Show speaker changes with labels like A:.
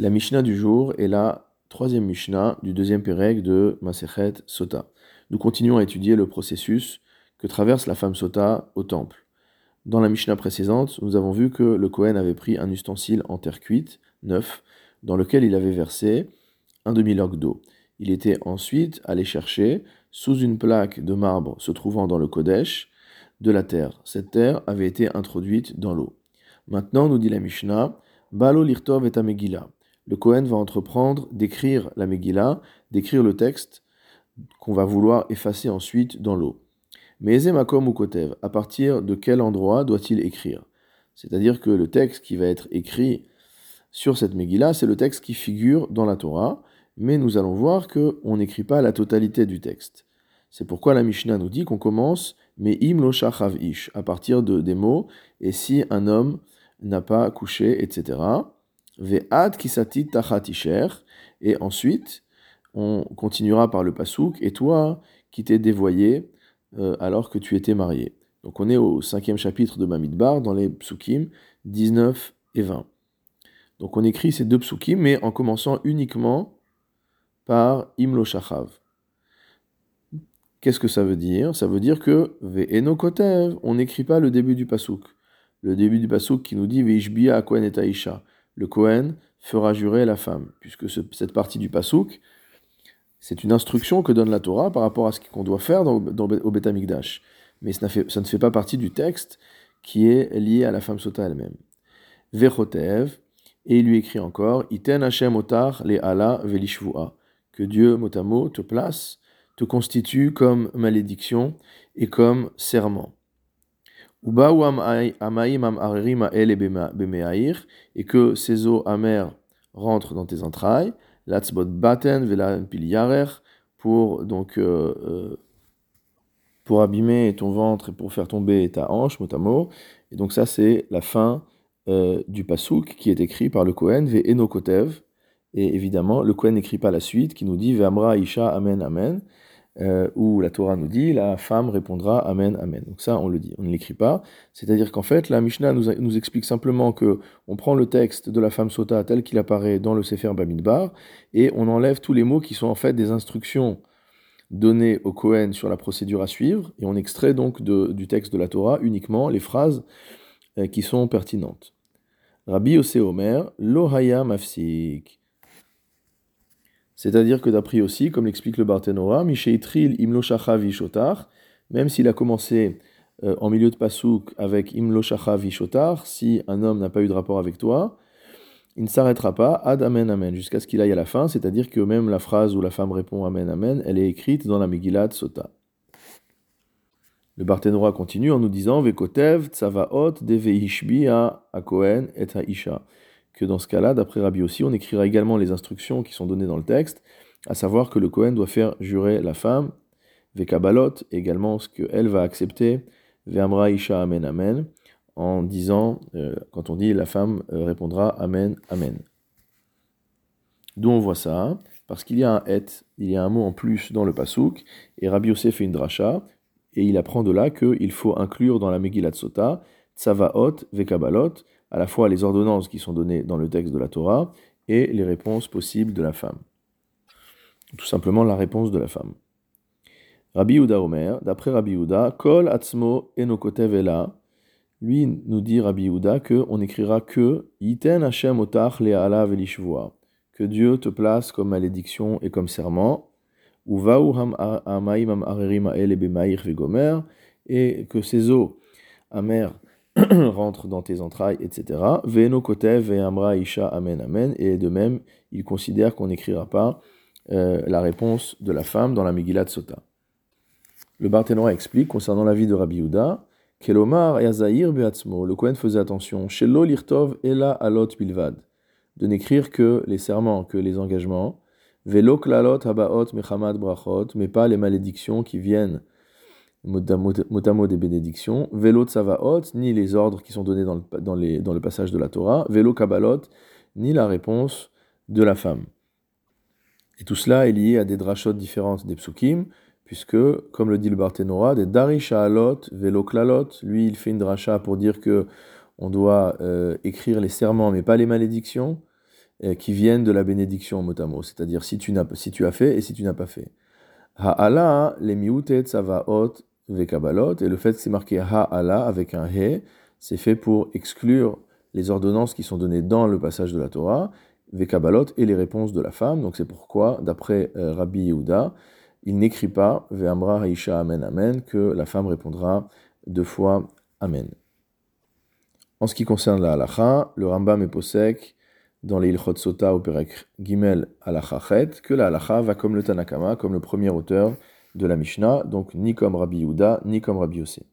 A: La Mishnah du jour est la troisième Mishnah du deuxième Pérec de Masechet Sota. Nous continuons à étudier le processus que traverse la femme Sota au temple. Dans la Mishnah précédente, nous avons vu que le Kohen avait pris un ustensile en terre cuite, neuf, dans lequel il avait versé un demi-log d'eau. Il était ensuite allé chercher, sous une plaque de marbre se trouvant dans le Kodesh, de la terre. Cette terre avait été introduite dans l'eau. Maintenant, nous dit la Mishnah, Balo lirtov et Megillah le Kohen va entreprendre d'écrire la Megillah, d'écrire le texte qu'on va vouloir effacer ensuite dans l'eau. Mais Ezemakom ou Kotev, à partir de quel endroit doit-il écrire? C'est-à-dire que le texte qui va être écrit sur cette Megillah, c'est le texte qui figure dans la Torah, mais nous allons voir qu'on n'écrit pas la totalité du texte. C'est pourquoi la Mishnah nous dit qu'on commence mais lo ish, à partir de, des mots, et si un homme n'a pas couché, etc. Ve'ad kisatit tachatisher. Et ensuite, on continuera par le pasouk. Et toi, qui t'es dévoyé euh, alors que tu étais marié. Donc on est au cinquième chapitre de Mamidbar, dans les psukim 19 et 20. Donc on écrit ces deux psukim, mais en commençant uniquement par Imlo Shachav. Qu'est-ce que ça veut dire? Ça veut dire que Ve'eno Kotev, on n'écrit pas le début du pasouk. Le début du pasouk qui nous dit Ve'ishbia Akwen et Aisha le Kohen fera jurer la femme, puisque cette partie du Pasouk, c'est une instruction que donne la Torah par rapport à ce qu'on doit faire dans, dans, au Beth Mais ça, ne fait pas partie du texte qui est lié à la femme sota elle-même. Vechotev, et il lui écrit encore, Iten Hashem otar velishvua, que Dieu, motamo, te place, te constitue comme malédiction et comme serment et que ces eaux amères rentrent dans tes entrailles, l'atzbot baten pour donc euh, euh, pour abîmer ton ventre et pour faire tomber ta hanche, mot. Et donc ça c'est la fin euh, du pasouk qui est écrit par le Kohen ve. Et évidemment le Kohen n'écrit pas la suite qui nous dit ve isha amen amen euh, où la Torah nous dit la femme répondra Amen, Amen. Donc ça, on le dit, on ne l'écrit pas. C'est-à-dire qu'en fait, la Mishnah nous, explique simplement que on prend le texte de la femme sota tel qu'il apparaît dans le Sefer Bamidbar et on enlève tous les mots qui sont en fait des instructions données au Kohen sur la procédure à suivre et on extrait donc du texte de la Torah uniquement les phrases euh, qui sont pertinentes. Rabbi Ose Omer, Lohaya Mafsik. C'est-à-dire que d'après aussi, comme l'explique le Barthénora, Misheitril Imloshacha Vishotar, même s'il a commencé euh, en milieu de Pasouk avec Imloshacha Vishotar, si un homme n'a pas eu de rapport avec toi, il ne s'arrêtera pas ad Amen Amen, jusqu'à ce qu'il aille à la fin, c'est-à-dire que même la phrase où la femme répond Amen Amen, elle est écrite dans la Megillat Sota. Le Barthénora continue en nous disant Vekotev Tsavaot Deveishbi a Kohen et a Isha dans ce cas-là, d'après Rabbi on écrira également les instructions qui sont données dans le texte, à savoir que le Kohen doit faire jurer la femme, Vekabalot, également ce qu'elle va accepter, Ve'amra Isha Amen Amen, en disant, euh, quand on dit la femme euh, répondra Amen Amen. D'où on voit ça Parce qu'il y a un et, il y a un mot en plus dans le pasouk, et Rabbi Yosef fait une dracha, et il apprend de là qu'il faut inclure dans la Megillat Sota, Tsavaot, Vekabalot, à la fois les ordonnances qui sont données dans le texte de la Torah et les réponses possibles de la femme. Tout simplement la réponse de la femme. Rabbi Yehuda Omer, d'après Rabbi Yehuda, Kol Atzmo Enokotev Ela, lui nous dit Rabbi Yehuda qu'on n'écrira que Yiten Hashem Otach Le'ala Velishvoa, que Dieu te place comme malédiction et comme serment, ou Vauham Amaim Arerim Vegomer, et que ces eaux amères rentre dans tes entrailles, etc. Veno kotev amra isha amen amen. Et de même, il considère qu'on n'écrira pas euh, la réponse de la femme dans la Megillat Sota. Le Barthénora explique concernant la vie de Rabbi Yehuda, Kelomar yazair beatzmo, le Kohen faisait attention, Shelo lirtov ela alot bilvad, de n'écrire que les serments, que les engagements, Velo klalot habaot mechamad brachot, mais pas les malédictions qui viennent motamo des bénédictions, vélo tsavaot, ni les ordres qui sont donnés dans le, dans, les, dans le passage de la Torah, vélo kabbalot, ni la réponse de la femme. Et tout cela est lié à des drachot différentes des psukim, puisque, comme le dit le Barthénora, des darisha alot, vélo klalot, lui il fait une dracha pour dire que on doit euh, écrire les serments mais pas les malédictions, qui viennent de la bénédiction mot c'est-à-dire si, tu si tu as fait et si tu n'as pas fait. Ha'ala, les miute tzavaot vekabalot, et le fait que c'est marqué ha'ala avec un he, c'est fait pour exclure les ordonnances qui sont données dans le passage de la Torah, vekabalot, et les réponses de la femme. Donc c'est pourquoi, d'après euh, Rabbi Yehuda, il n'écrit pas ve'amra haisha amen amen, que la femme répondra deux fois amen. En ce qui concerne la halacha, le Rambam est posek dans les Ilchot Sota au Perek Gimel Alachachet, que la halacha va comme le Tanakama, comme le premier auteur de la Mishnah, donc ni comme Rabbi Yehuda, ni comme Rabbi Yosef.